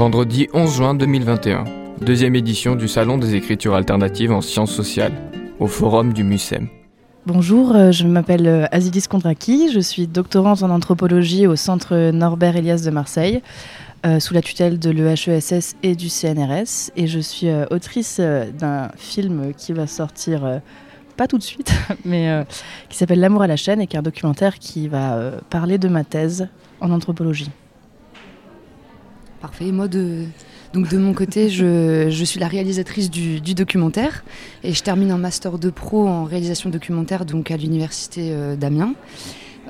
Vendredi 11 juin 2021, deuxième édition du Salon des écritures alternatives en sciences sociales, au Forum du MUSEM. Bonjour, euh, je m'appelle euh, Azilis Kondraki, je suis doctorante en anthropologie au Centre Norbert Elias de Marseille, euh, sous la tutelle de l'EHESS et du CNRS, et je suis autrice d'un film qui va sortir pas tout de suite, mais qui s'appelle L'amour à la chaîne et qui est un documentaire qui va parler de ma thèse en anthropologie. Parfait. Moi, de, donc de mon côté, je, suis la réalisatrice du, documentaire et je termine un master de pro en réalisation documentaire donc à l'université euh, d'Amiens.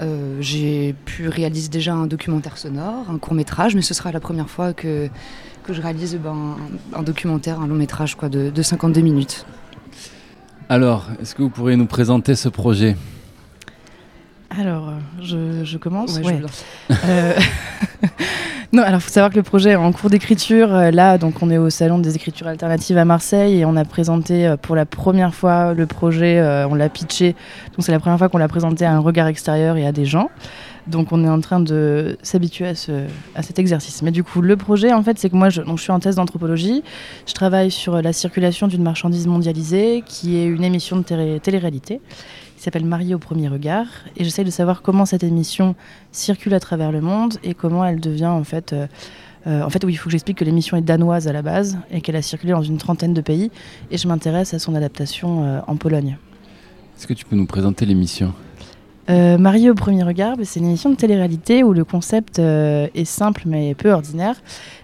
Euh, j'ai pu réaliser déjà un documentaire sonore, un court métrage, mais ce sera la première fois que, que je réalise ben, un, documentaire, un long métrage quoi, de, de 52 minutes. Alors, est-ce que vous pourriez nous présenter ce projet? Alors, je, commence. Ouais, euh, non, alors faut savoir que le projet est en cours d'écriture. Euh, là, donc, on est au Salon des écritures alternatives à Marseille et on a présenté euh, pour la première fois le projet. on l'a pitché. Donc, c'est la première fois qu'on l'a présenté à un regard extérieur et à des gens. Donc, on est en train de s'habituer à, ce, à cet exercice. Mais du coup, le projet, en fait, c'est que moi, je, donc, je suis en thèse d'anthropologie. Je travaille sur la circulation d'une marchandise mondialisée, qui est une émission de télé-réalité qui s'appelle Mariée au premier regard. Et j'essaie de savoir comment cette émission circule à travers le monde et comment elle devient en fait. Euh, euh, en fait, oui, il faut que j'explique que l'émission est danoise à la base et qu'elle a circulé dans une trentaine de pays. Et je m'intéresse à son adaptation euh, en Pologne. Est-ce que tu peux nous présenter l'émission? Euh, Mariée au premier regard, c'est une émission de télé-réalité où le concept est simple mais peu ordinaire.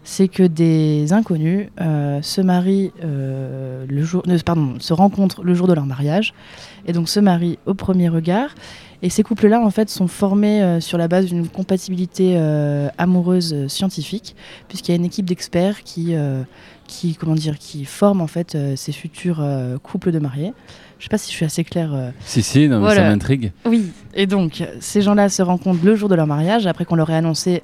C'est que des inconnus se marient le jour, pardon, se rencontrent le jour de leur mariage et donc se marient au premier regard. Et ces couples-là, en fait, sont formés euh, sur la base d'une compatibilité euh, amoureuse euh, scientifique, puisqu'il y a une équipe d'experts qui, qui, comment dire, qui forme en fait ces futurs couples de mariés. Je ne sais pas si je suis assez claire. Si, si, non, ça m'intrigue. Oui, et donc ces gens-là se rencontrent le jour de leur mariage, après qu'on leur ait annoncé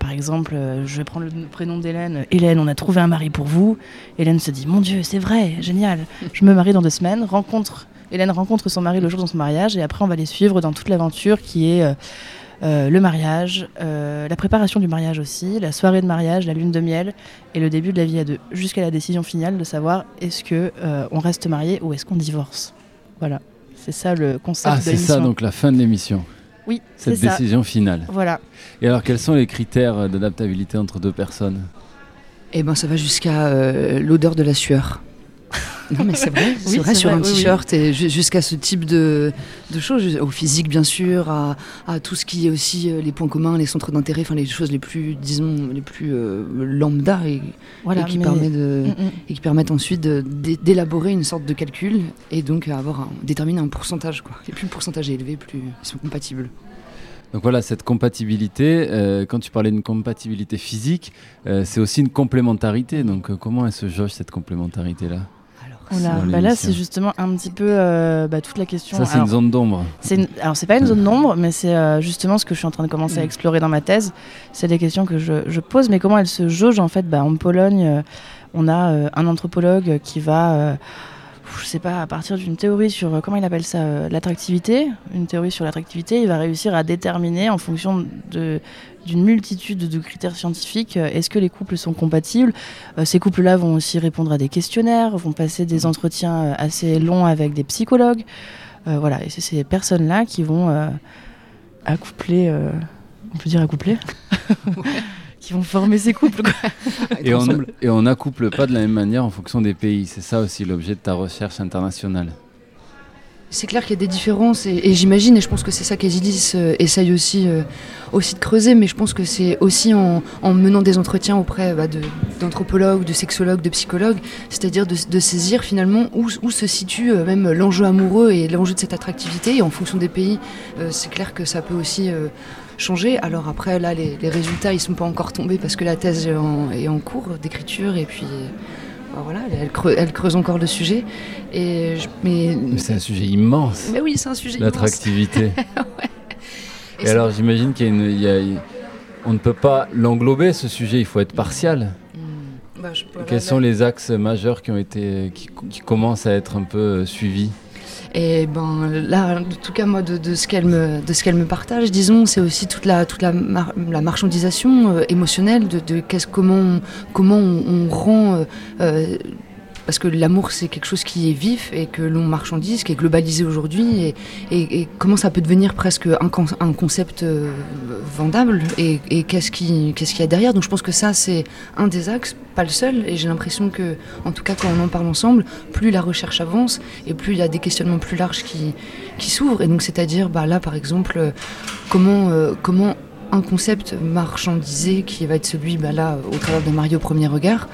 par exemple, je vais prendre le prénom d'Hélène. Hélène, on a trouvé un mari pour vous. Hélène se dit, mon Dieu, c'est vrai, génial. Je me marie dans deux semaines. Rencontre Hélène rencontre son mari le jour de son mariage et après on va les suivre dans toute l'aventure qui est euh, euh, le mariage, euh, la préparation du mariage aussi, la soirée de mariage, la lune de miel et le début de la vie à deux, jusqu'à la décision finale de savoir est-ce que on reste marié ou est-ce qu'on divorce. Voilà, c'est ça le concept ah, de l'émission. c'est ça donc la fin de l'émission. Oui, cette décision finale. Voilà. Et alors quels sont les critères d'adaptabilité entre deux personnes? Eh ben ça va jusqu'à l'odeur de la sueur. Non, mais c'est vrai, c'est vrai, sur un t-shirt et jusqu'à ce type de, choses, au physique bien sûr, à, tout ce qui est aussi euh, les points communs, les centres d'intérêt, enfin les choses les plus, disons, les plus euh, lambda et, qui permet de, mm, mm. et qui permettent ensuite d'élaborer une sorte de calcul et donc avoir un, déterminer un pourcentage. Quoi. Et plus le pourcentage est élevé, plus ils sont compatibles. Donc voilà, cette compatibilité, euh, quand tu parlais d'une compatibilité physique, c'est aussi une complémentarité. Donc comment elle se jauge cette complémentarité-là? Bah là, c'est justement un petit peu euh, bah, toute la question. Ça, c'est une zone d'ombre. Alors, c'est pas une zone d'ombre, mais c'est euh, justement ce que je suis en train de commencer à mm. explorer dans ma thèse. C'est des questions que je, pose, mais comment elles se jaugent en fait? Bah, En Pologne, euh, on a un anthropologue qui va je sais pas, à partir d'une théorie sur, comment il appelle ça, l'attractivité, une théorie sur l'attractivité, il va réussir à déterminer en fonction de, d'une multitude de critères scientifiques. Euh, est-ce que les couples sont compatibles euh, Ces couples-là vont aussi répondre à des questionnaires, vont passer des entretiens euh, assez longs avec des psychologues. voilà, et c'est ces personnes-là qui vont accoupler, on peut dire accoupler qui vont former ces couples. et, on, et on accouple pas de la même manière en fonction des pays. C'est ça aussi l'objet de ta recherche internationale. C'est clair qu'il y a des différences et, j'imagine, et je pense que c'est ça qu'Ezilis euh, essaye aussi, euh, aussi de creuser, mais je pense que c'est aussi en, menant des entretiens auprès bah, d'anthropologues, de, sexologues, de psychologues, c'est-à-dire de, saisir finalement où, se situe euh, même l'enjeu amoureux et l'enjeu de cette attractivité. Et en fonction des pays, c'est clair que ça peut aussi changer. Alors après, là, les, résultats, ils sont pas encore tombés parce que la thèse est en, est en cours d'écriture et puis voilà, elle creuse, encore le sujet. Et mais, c'est un sujet immense. Mais oui, c'est un sujet L'attractivité. Et, alors j'imagine qu'il y a, on ne peut pas l'englober ce sujet, il faut être partial. Hmm. Bah, Quels sont les axes majeurs qui ont été, qui, commencent à être un peu suivis? Et ben là, en tout cas moi, de, ce qu'elle me, de ce qu'elle me partage, disons, c'est aussi toute la toute la, la marchandisation euh, émotionnelle de, de comment comment on, rend euh, parce que l'amour c'est quelque chose qui est vif et que l'on marchandise, qui est globalisé aujourd'hui, et, comment ça peut devenir presque un, concept euh, vendable, et, qu'est-ce qu'il y a derrière. Donc je pense que ça c'est un des axes, pas le seul, et j'ai l'impression que, en tout cas quand on en parle ensemble, plus la recherche avance, et plus il y a des questionnements plus larges qui, s'ouvrent, et donc c'est-à-dire bah, là par exemple, comment, euh, comment un concept marchandisé qui va être celui bah, là au travers de Mario premier regard,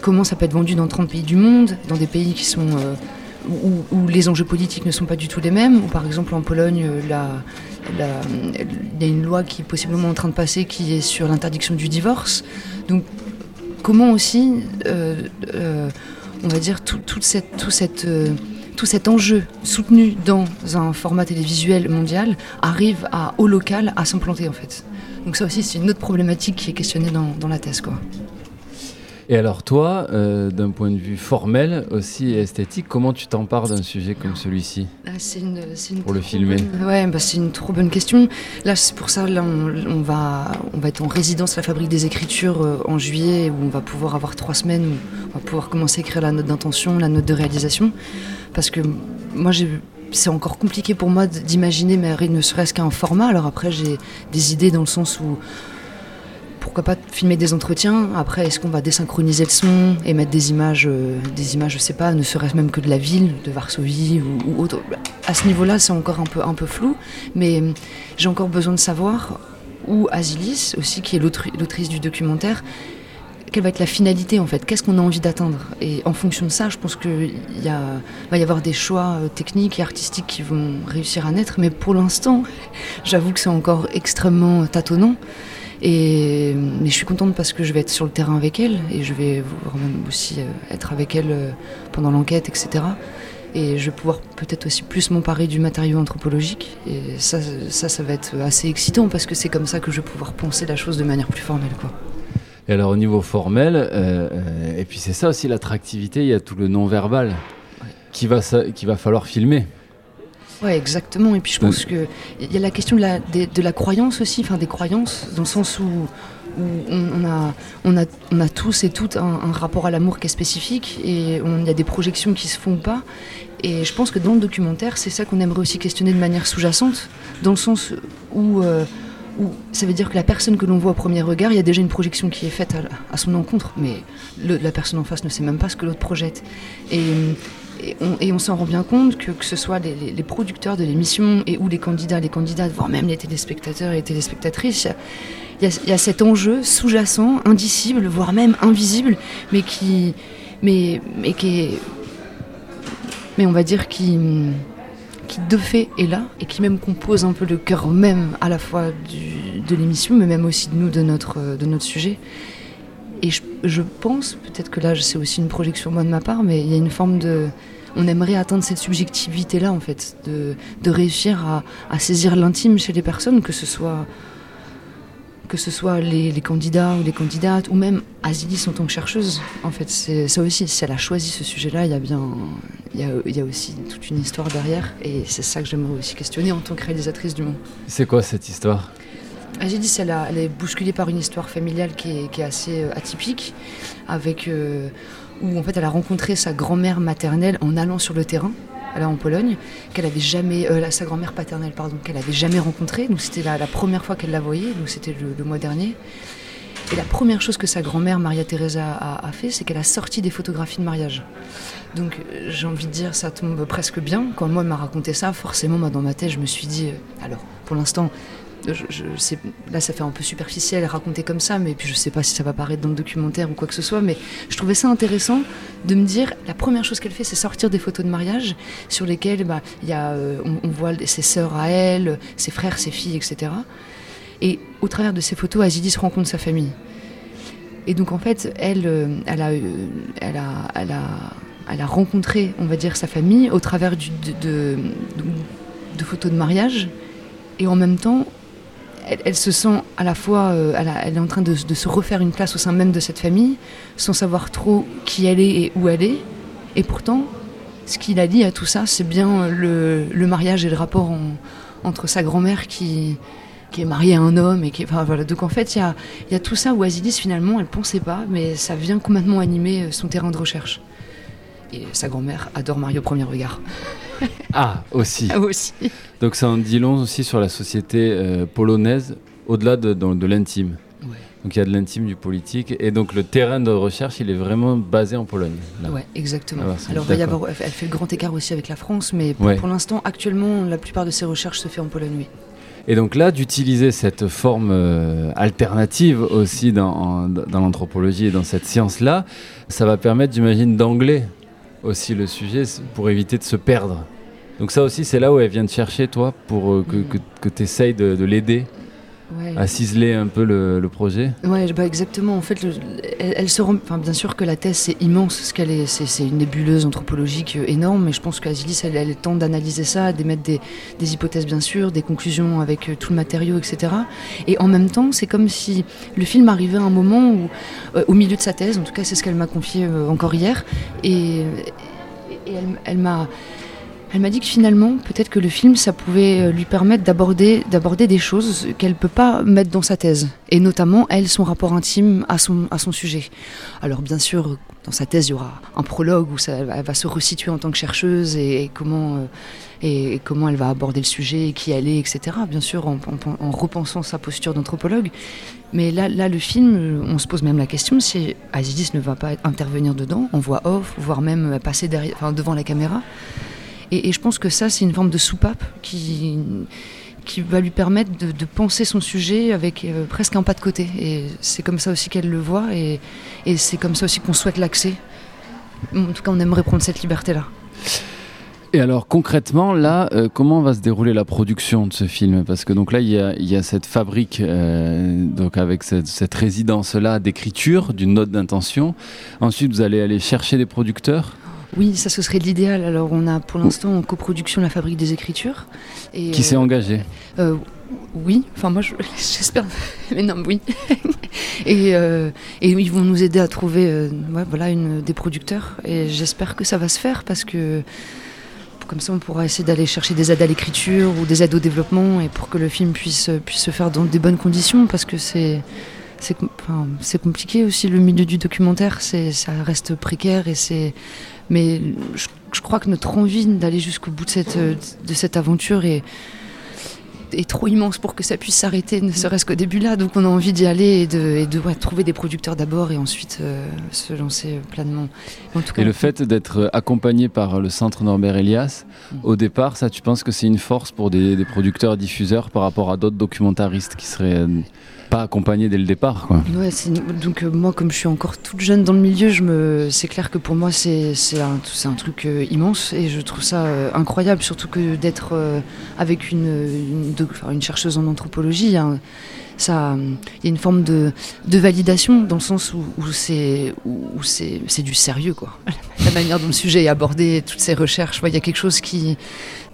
comment ça peut être vendu dans 30 pays du monde, dans des pays qui sont euh, où, les enjeux politiques ne sont pas du tout les mêmes, ou par exemple en Pologne, euh, il y a une loi qui est possiblement en train de passer qui est sur l'interdiction du divorce. Donc comment aussi, euh, on va dire, tout, cet enjeu soutenu dans un format télévisuel mondial arrive à, au local à s'implanter en fait. Donc ça aussi c'est une autre problématique qui est questionnée dans, dans la thèse. quoi. Et alors toi, euh, d'un point de vue formel aussi et esthétique, comment tu t'empares d'un sujet comme celui-ci? Ah, une, une Pour le filmer Ouais, bah, c'est une trop bonne question. Là, c'est pour ça, là, on, va, on va être en résidence à la Fabrique des Écritures euh, en juillet, où on va pouvoir avoir trois semaines, où on va pouvoir commencer à écrire la note d'intention, la note de réalisation. Parce que moi, c'est encore compliqué pour moi d'imaginer, mais ne serait-ce qu'un format. Alors après, j'ai des idées dans le sens où pourquoi pas filmer des entretiens. Après, est-ce qu'on va désynchroniser le son et mettre des images, euh, des images, je sais pas, ne serait-ce même que de la ville, de Varsovie ou, autre. À ce niveau-là, c'est encore un peu, un peu flou, mais euh, j'ai encore besoin de savoir où Asilis, aussi, qui est l'autrice du documentaire, quelle va être la finalité en fait? Qu'est-ce qu'on a envie d'atteindre? Et en fonction de ça, je pense qu'il va y avoir des choix euh, techniques et artistiques qui vont réussir à naître. Mais pour l'instant, j'avoue que c'est encore extrêmement tâtonnant. Et, mais je suis contente parce que je vais être sur le terrain avec elle et je vais aussi euh, être avec elle euh, pendant l'enquête, etc. Et je vais pouvoir peut-être aussi plus m'emparer du matériau anthropologique. Et ça, ça, ça va être assez excitant parce que c'est comme ça que je vais pouvoir penser la chose de manière plus formelle. Quoi. Et alors au niveau formel, euh, et puis c'est ça aussi l'attractivité, il y a tout le non-verbal qui, va, qui va falloir filmer. Oui, exactement. Et puis je pense qu'il y a la question de la, de, la croyance aussi, enfin des croyances, dans le sens où, on, a, on, a, on a tous et toutes un, rapport à l'amour qui est spécifique et il y a des projections qui se font pas. Et je pense que dans le documentaire, c'est ça qu'on aimerait aussi questionner de manière sous-jacente, dans le sens où, euh, où ça veut dire que la personne que l'on voit au premier regard, il y a déjà une projection qui est faite à, son encontre, mais la personne en face ne sait même pas ce que l'autre projette. Et, et on, s'en rend bien compte que que ce soit les, producteurs de l'émission et ou les candidats, les candidates, voire même les téléspectateurs et les téléspectatrices, il y, a, cet enjeu sous-jacent, indicible, voire même invisible, mais qui, mais, mais qui est, mais on va dire qui, qui de fait est là et qui même compose un peu le cœur même à la fois de l'émission, mais même aussi de nous, de notre, de notre sujet. Et je, pense, peut-être que là c'est aussi une projection moi de ma part, mais il y a une forme de, on aimerait atteindre cette subjectivité-là, en fait, de, réussir à, saisir l'intime chez les personnes, que ce soit, que ce soit les, les, candidats ou les candidates, ou même Asilis en tant que chercheuse. En fait, c'est ça aussi, si elle a choisi ce sujet-là, il y a bien, il y a, il y a aussi toute une histoire derrière, et c'est ça que j'aimerais aussi questionner en tant que réalisatrice du monde. C'est quoi cette histoire? Asilis, elle, elle est bousculée par une histoire familiale qui est, assez euh, atypique, avec euh, où en fait elle a rencontré sa grand-mère maternelle en allant sur le terrain, là en Pologne, qu'elle avait jamais, euh, sa grand-mère paternelle pardon, qu'elle avait jamais rencontrée. Donc c'était la, première fois qu'elle la voyait, donc c'était le, mois dernier. Et la première chose que sa grand-mère Maria Teresa a, fait, c'est qu'elle a sorti des photographies de mariage. Donc j'ai envie de dire, ça tombe presque bien. Quand moi m'a raconté ça, forcément, dans ma tête, je me suis dit, alors pour l'instant, là ça fait un peu superficiel raconter comme ça, mais puis je sais pas si ça va paraître dans le documentaire ou quoi que ce soit, mais je trouvais ça intéressant de me dire, la première chose qu'elle fait, c'est sortir des photos de mariage sur lesquelles bah, y a, euh, on, voit ses sœurs à elle, ses frères, ses filles, etc. Et au travers de ces photos, Azidis rencontre sa famille. Et donc en fait, elle, euh, a, elle, a, elle, a, elle a rencontré, on va dire, sa famille au travers de, de photos de mariage. Et en même temps, elle, se sent à la fois, euh, elle, est en train de, se refaire une place au sein même de cette famille, sans savoir trop qui elle est et où elle est. Et pourtant, ce qui la lie à tout ça, c'est bien le, mariage et le rapport entre sa grand-mère qui, est mariée à un homme. Et qui, voilà. Donc en fait, il y a, y a, tout ça où Asilis, finalement, elle pensait pas, mais ça vient complètement animer son terrain de recherche. Et sa grand-mère adore Mario au premier regard. Ah, aussi. Ah, aussi. Donc ça en dit long aussi sur la société euh, polonaise, au-delà de, de, l'intime. Donc il y a de l'intime, du politique, et donc le terrain de recherche, il est vraiment basé en Pologne. Oui, exactement. Ah, Alors, va y avoir, elle fait le grand écart aussi avec la France, mais pour, pour l'instant, actuellement, la plupart de ses recherches se fait en Pologne, oui. Et donc là, d'utiliser cette forme euh, alternative aussi dans, dans l'anthropologie et dans cette science-là, ça va permettre, j'imagine, d'angler aussi le sujet pour éviter de se perdre. Donc ça aussi, c'est là où elle vient de chercher, toi, pour euh, que, mm. que, tu essayes de, de l'aider à ciseler un peu le, projet Oui, bah exactement. En fait, elle, se rend. Enfin, bien sûr que la thèse c'est immense, ce qu'elle est, c'est, une nébuleuse anthropologique euh, énorme. Mais je pense qu'Azilis, elle, elle tente d'analyser ça, d'émettre des, des, hypothèses bien sûr, des conclusions avec euh, tout le matériau, etc. Et en même temps, c'est comme si le film arrivait à un moment où, euh, au milieu de sa thèse, en tout cas, c'est ce qu'elle m'a confié encore hier, et, et elle, elle m'a elle m'a dit que finalement, peut-être que le film, ça pouvait euh, lui permettre d'aborder, d'aborder des choses qu'elle ne peut pas mettre dans sa thèse. Et notamment, elle, son rapport intime à son, à son sujet. Alors bien sûr, dans sa thèse, il y aura un prologue où ça, elle va se resituer en tant que chercheuse et, comment, euh, et, comment elle va aborder le sujet, qui elle est, etc. Bien sûr, en, repensant sa posture d'anthropologue. Mais là, là, le film, on se pose même la question si Azidis ne va pas intervenir dedans, en voix off, voire même passer derrière, enfin, devant la caméra. Et, je pense que ça, c'est une forme de soupape qui, qui va lui permettre de, penser son sujet avec euh, presque un pas de côté. Et c'est comme ça aussi qu'elle le voit, et, et c'est comme ça aussi qu'on souhaite l'accès. En tout cas, on aimerait prendre cette liberté-là. Et alors concrètement, là, euh, comment va se dérouler la production de ce film? Parce que donc là, il y a, y a cette fabrique, euh, donc avec cette résidence-là d'écriture, d'une note d'intention. Ensuite, vous allez aller chercher des producteurs? Oui, ça ce serait l'idéal. Alors on a pour l'instant en coproduction la Fabrique des Écritures. Et, Qui s'est euh, engagé euh, Oui, enfin moi j'espère. Mais non, oui. et, euh, et, ils vont nous aider à trouver voilà, une, des producteurs. Et j'espère que ça va se faire parce que comme ça on pourra essayer d'aller chercher des aides à l'écriture ou des aides au développement et pour que le film puisse, puisse se faire dans des bonnes conditions parce que c'est c'est compliqué aussi le milieu du documentaire, ça reste précaire et c'est mais je, crois que notre envie d'aller jusqu'au bout de cette, de cette aventure est, est trop immense pour que ça puisse s'arrêter, ne serait-ce qu'au début là. Donc on a envie d'y aller et de, et de trouver des producteurs d'abord et ensuite euh, se lancer pleinement. En tout cas, et le fait d'être accompagné par le centre Norbert Elias, mm. au départ, ça, tu penses que c'est une force pour des, des producteurs diffuseurs par rapport à d'autres documentaristes qui seraient euh, pas accompagné dès le départ. Quoi? Ouais, donc euh, moi, comme je suis encore toute jeune dans le milieu, je me, c'est clair que pour moi, c'est, un, c'est un truc euh, immense et je trouve ça euh, incroyable, surtout que d'être avec une, une, une, chercheuse en anthropologie. Hein, ça, il y a une forme de, de validation dans le sens où, où c'est où, c'est, c'est du sérieux quoi. La manière dont le sujet est abordé, toutes ces recherches, il y a quelque chose qui,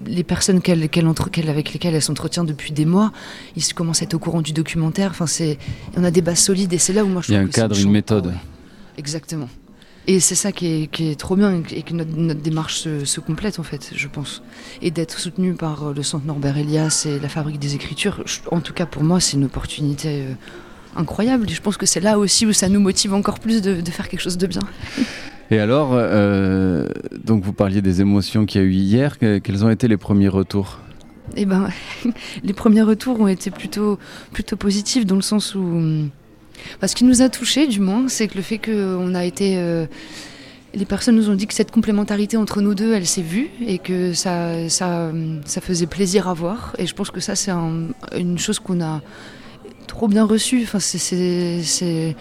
les personnes entre, qu'elle, avec lesquelles elle s'entretient depuis des mois, ils commencent à être au courant du documentaire. Enfin, c'est, on a des bases solides et c'est là où moi je il y a un cadre, une méthode. Exactement. Et c'est ça qui est, qui est, trop bien et que notre, notre démarche se, se, complète en fait, je pense. Et d'être soutenu par euh, le Centre Norbert Elias et la Fabrique des Écritures, en tout cas pour moi, c'est une opportunité euh, incroyable. Et je pense que c'est là aussi où ça nous motive encore plus de, de faire quelque chose de bien. Et alors, euh, donc vous parliez des émotions qu'il y a eu hier. Quels ont été les premiers retours? Eh ben, les premiers retours ont été plutôt, plutôt positifs dans le sens où ce qui nous a touchés, du moins, c'est que le fait qu'on a été. Euh, les personnes nous ont dit que cette complémentarité entre nous deux, elle s'est vue et que ça, ça, ça faisait plaisir à voir. Et je pense que ça, c'est une chose qu'on a trop bien reçue. Enfin, c'est,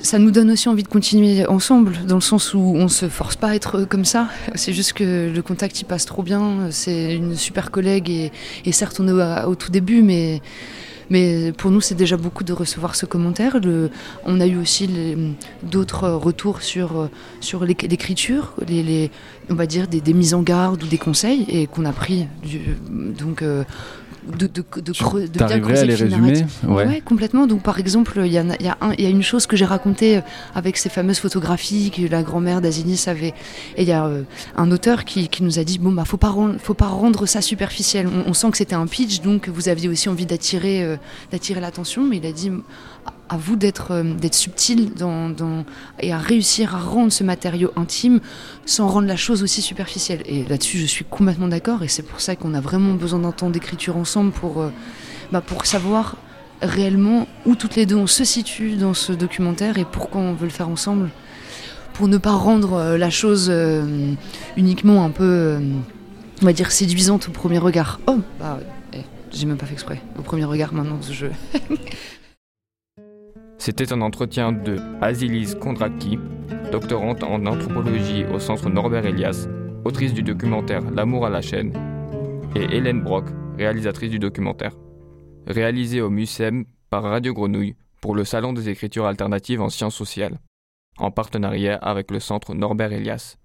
ça nous donne aussi envie de continuer ensemble, dans le sens où on se force pas à être comme ça. C'est juste que le contact il passe trop bien. C'est une super collègue et, et certes on est au tout début, mais mais pour nous, c'est déjà beaucoup de recevoir ce commentaire. On a eu aussi d'autres retours sur, sur l'écriture, les, on va dire des, des, mises en garde ou des conseils, et qu'on a pris. Du, donc, euh, de, de, de, de bien creuser à les résumer ouais. complètement. Donc, par exemple, il y, y, y, a une chose que j'ai racontée avec ces fameuses photographies que la grand-mère d'Azinis avait. Et il y a euh, un auteur qui, qui, nous a dit bon, bah, faut pas, rendre, faut pas rendre ça superficiel. On, sent que c'était un pitch, donc vous aviez aussi envie d'attirer euh, d'attirer l'attention, mais il a dit à vous d'être euh, subtil et à réussir à rendre ce matériau intime sans rendre la chose aussi superficielle. Et là-dessus, je suis complètement d'accord, et c'est pour ça qu'on a vraiment besoin d'un temps d'écriture ensemble pour, euh, bah, savoir réellement où toutes les deux on se situe dans ce documentaire et pourquoi on veut le faire ensemble, pour ne pas rendre euh, la chose uniquement un peu, on va dire, séduisante au premier regard. Oh, bah, eh, j'ai même pas fait exprès. Au premier regard, maintenant, jeu. C'était un entretien de Azilise Kondraki, doctorante en anthropologie au centre Norbert Elias, autrice du documentaire L'amour à la chaîne, et Hélène Brock, réalisatrice du documentaire. Réalisé au MUSEM par Radio Grenouille pour le Salon des écritures alternatives en sciences sociales, en partenariat avec le centre Norbert Elias.